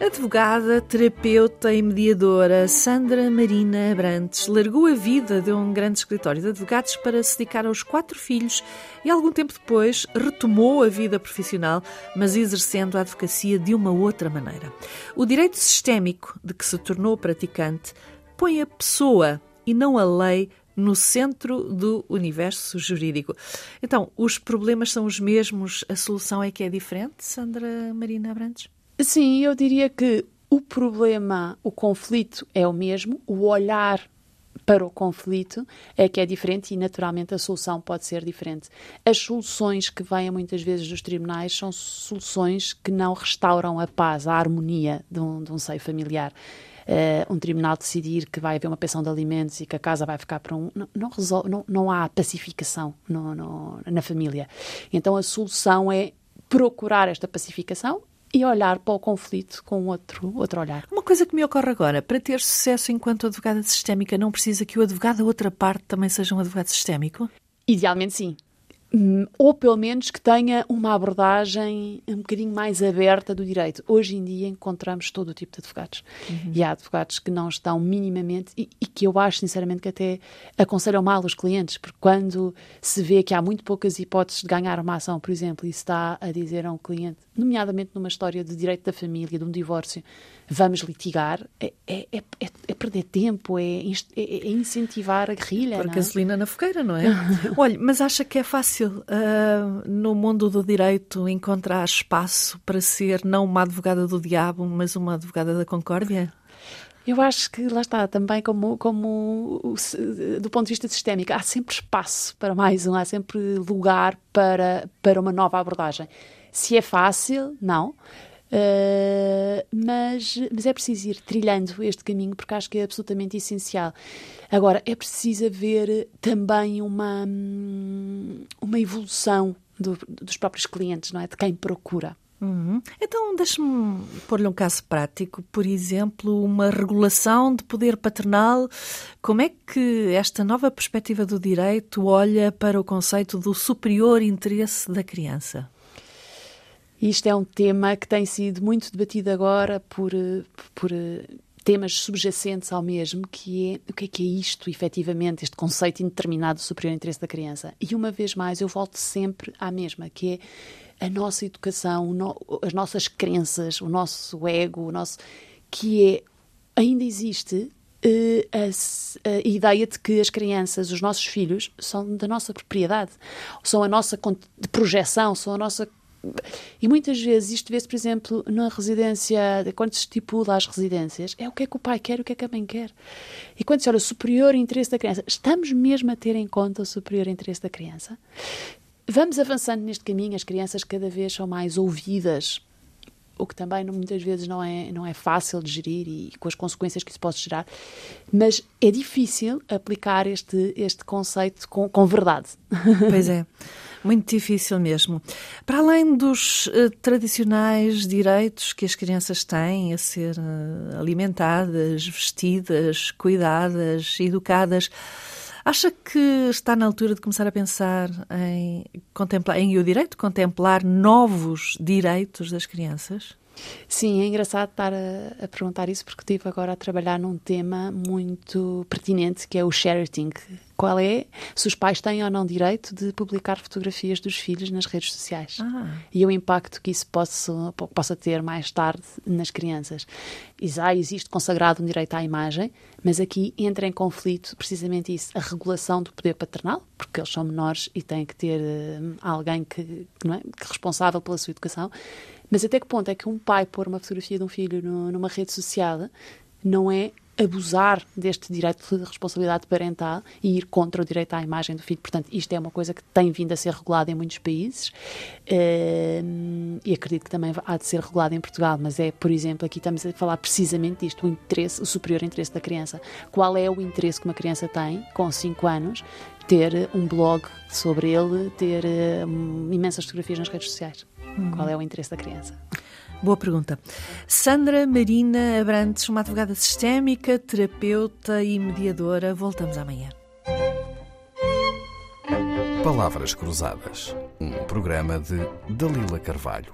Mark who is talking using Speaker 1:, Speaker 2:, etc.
Speaker 1: Advogada, terapeuta e mediadora Sandra Marina Abrantes largou a vida de um grande escritório de advogados para se dedicar aos quatro filhos e, algum tempo depois, retomou a vida profissional, mas exercendo a advocacia de uma outra maneira. O direito sistémico de que se tornou praticante põe a pessoa e não a lei no centro do universo jurídico. Então, os problemas são os mesmos, a solução é que é diferente, Sandra Marina Abrantes?
Speaker 2: Sim, eu diria que o problema, o conflito é o mesmo, o olhar para o conflito é que é diferente e, naturalmente, a solução pode ser diferente. As soluções que vêm muitas vezes dos tribunais são soluções que não restauram a paz, a harmonia de um, de um seio familiar. Uh, um tribunal decidir que vai haver uma pensão de alimentos e que a casa vai ficar para um. Não, não, resolve, não, não há pacificação no, no, na família. Então a solução é procurar esta pacificação e olhar para o conflito com outro, outro olhar.
Speaker 1: Uma coisa que me ocorre agora, para ter sucesso enquanto advogada sistémica, não precisa que o advogado da outra parte também seja um advogado sistémico?
Speaker 2: Idealmente sim. Hum, ou pelo menos que tenha uma abordagem um bocadinho mais aberta do direito. Hoje em dia encontramos todo o tipo de advogados. Uhum. E há advogados que não estão minimamente, e, e, que eu acho sinceramente que até aconselham mal os clientes, porque quando se vê que há muito poucas hipóteses de ganhar uma ação, por exemplo, e se está a dizer a um cliente, nomeadamente numa história de direito da família, de um divórcio, vamos litigar, é, é, é, é perder tempo, é, é incentivar a guerrilha.
Speaker 1: Por gasolina na fogueira, não é? Olha, mas acha que é fácil uh, no mundo do direito encontrar espaço para ser não uma advogada do diabo, mas uma advogada da concórdia?
Speaker 2: Eu acho que lá está, também como, como do ponto de vista sistémico, há sempre espaço para mais um, há sempre lugar para, para uma nova abordagem. Se é fácil, não. Uh, mas, mas é preciso ir trilhando este caminho porque acho que é absolutamente essencial. Agora, é preciso haver também uma, uma evolução do, dos próprios clientes, não é? De quem procura.
Speaker 1: Uhum. Então, deixe-me pôr-lhe um caso prático, por exemplo, uma regulação de poder paternal. Como é que esta nova perspectiva do direito olha para o conceito do superior interesse da criança?
Speaker 2: Isto é um tema que tem sido muito debatido agora por, por temas subjacentes ao mesmo, que é o que é que é isto, efetivamente, este conceito indeterminado do superior interesse da criança. E uma vez mais, eu volto sempre à mesma, que é a nossa educação, as nossas crenças, o nosso ego, o nosso que é ainda existe Uh, a, a, ideia de que as crianças, os nossos filhos, são da nossa propriedade, são a nossa projeção, são a nossa e muitas vezes isto vê-se, por exemplo, na residência, quando se estipula as residências, é o que é que o pai quer e o que é que a mãe quer. E quando se olha o superior interesse da criança, estamos mesmo a ter em conta o superior interesse da criança? Vamos avançando neste caminho, as crianças cada vez são mais ouvidas, o que também muitas vezes não é, não é fácil de gerir e com as consequências que isso pode gerar, mas é difícil aplicar este, este conceito com, com verdade.
Speaker 1: Pois é. Muito difícil mesmo. Para além dos uh, tradicionais direitos que as crianças têm a ser uh, alimentadas, vestidas, cuidadas, educadas, acha que está na altura de começar a pensar em contemplar em o direito de contemplar novos direitos das crianças?
Speaker 2: Sim, é engraçado estar a, a, perguntar isso porque estive agora a trabalhar num tema muito pertinente que é o sharing. Qual é se os pais têm ou não direito de publicar fotografias dos filhos nas redes sociais ah. e o impacto que isso possa, possa ter mais tarde nas crianças. Já existe consagrado um direito à imagem, mas aqui entra em conflito precisamente isso, a regulação do poder paternal, porque eles são menores e têm que ter uh, alguém que, não é, que responsável pela sua educação mas até que ponto é que um pai pôr uma fotografia de um filho no, numa rede social não é abusar deste direito de responsabilidade parental e ir contra o direito à imagem do filho. Portanto, isto é uma coisa que tem vindo a ser regulada em muitos países uh, e acredito que também há de ser regulada em Portugal, mas é, por exemplo, aqui estamos a falar precisamente disto, o interesse, o superior interesse da criança. Qual é o interesse que uma criança tem com 5 anos ter um blog sobre ele, ter uh, imensas fotografias nas redes sociais? Qual é o interesse da criança?
Speaker 1: Boa pergunta. Sandra Marina Abrantes, uma advogada sistémica, terapeuta e mediadora. Voltamos amanhã.
Speaker 3: Palavras Cruzadas, um programa de Dalila Carvalho.